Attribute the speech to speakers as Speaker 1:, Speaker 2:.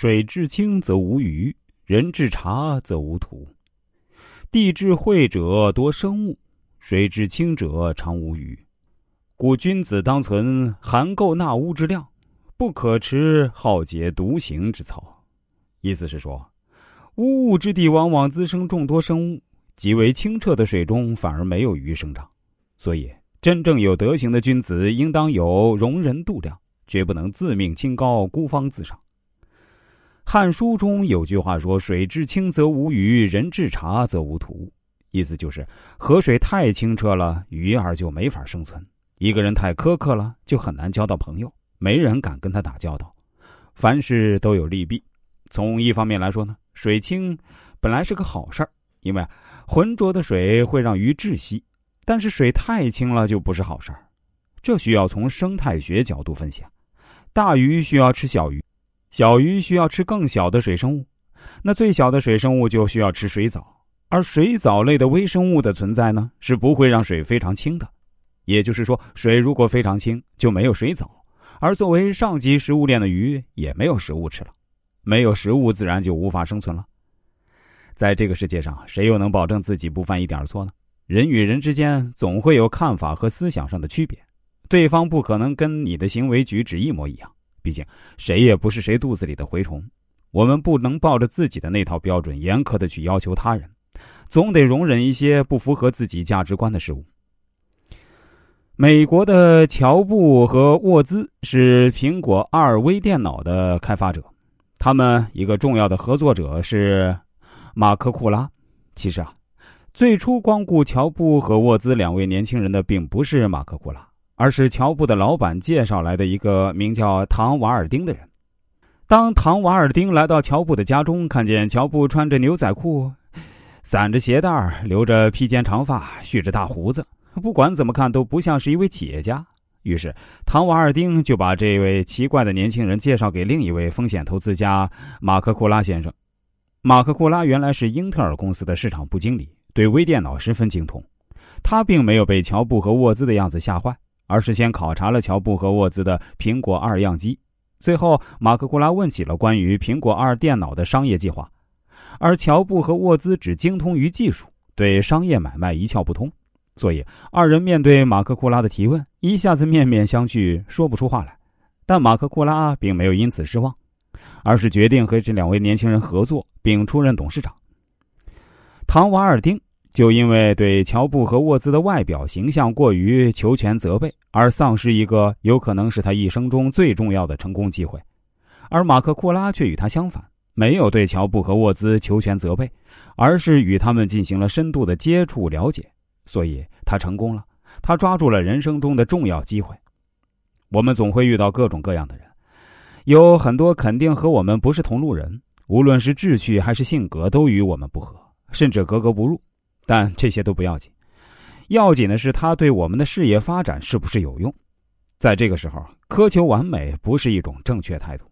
Speaker 1: 水至清则无鱼，人至察则无土。地至晦者多生物，水至清者常无鱼。故君子当存含垢纳污之量，不可持好洁独行之操。意思是说，污物之地往往滋生众多生物，极为清澈的水中反而没有鱼生长。所以，真正有德行的君子，应当有容人度量，绝不能自命清高、孤芳自赏。《汉书》中有句话说：“水至清则无鱼，人至察则无徒。”意思就是，河水太清澈了，鱼儿就没法生存。一个人太苛刻了，就很难交到朋友，没人敢跟他打交道。凡事都有利弊，从一方面来说呢，水清本来是个好事儿，因为浑浊的水会让鱼窒息；但是水太清了就不是好事儿，这需要从生态学角度分析。大鱼需要吃小鱼，小鱼需要吃更小的水生物，那最小的水生物就需要吃水藻，而水藻类的微生物的存在呢，是不会让水非常清的。也就是说，水如果非常清，就没有水藻，而作为上级食物链的鱼也没有食物吃了，没有食物，自然就无法生存了。在这个世界上，谁又能保证自己不犯一点错呢？人与人之间总会有看法和思想上的区别，对方不可能跟你的行为举止一模一样。毕竟，谁也不是谁肚子里的蛔虫。我们不能抱着自己的那套标准严苛的去要求他人，总得容忍一些不符合自己价值观的事物。美国的乔布和沃兹是苹果二微电脑的开发者，他们一个重要的合作者是马克库拉。其实啊，最初光顾乔布和沃兹两位年轻人的并不是马克库拉，而是乔布的老板介绍来的一个名叫唐瓦尔丁的人。当唐瓦尔丁来到乔布的家中，看见乔布穿着牛仔裤，散着鞋带留着披肩长发，蓄着大胡子。不管怎么看都不像是一位企业家，于是唐瓦尔丁就把这位奇怪的年轻人介绍给另一位风险投资家马克库拉先生。马克库拉原来是英特尔公司的市场部经理，对微电脑十分精通。他并没有被乔布和沃兹的样子吓坏，而是先考察了乔布和沃兹的苹果二样机。最后，马克库拉问起了关于苹果二电脑的商业计划，而乔布和沃兹只精通于技术，对商业买卖一窍不通。所以，二人面对马克库拉的提问，一下子面面相觑，说不出话来。但马克库拉并没有因此失望，而是决定和这两位年轻人合作，并出任董事长。唐瓦尔丁就因为对乔布和沃兹的外表形象过于求全责备，而丧失一个有可能是他一生中最重要的成功机会。而马克库拉却与他相反，没有对乔布和沃兹求全责备，而是与他们进行了深度的接触了解。所以他成功了，他抓住了人生中的重要机会。我们总会遇到各种各样的人，有很多肯定和我们不是同路人，无论是志趣还是性格，都与我们不合，甚至格格不入。但这些都不要紧，要紧的是他对我们的事业发展是不是有用。在这个时候，苛求完美不是一种正确态度。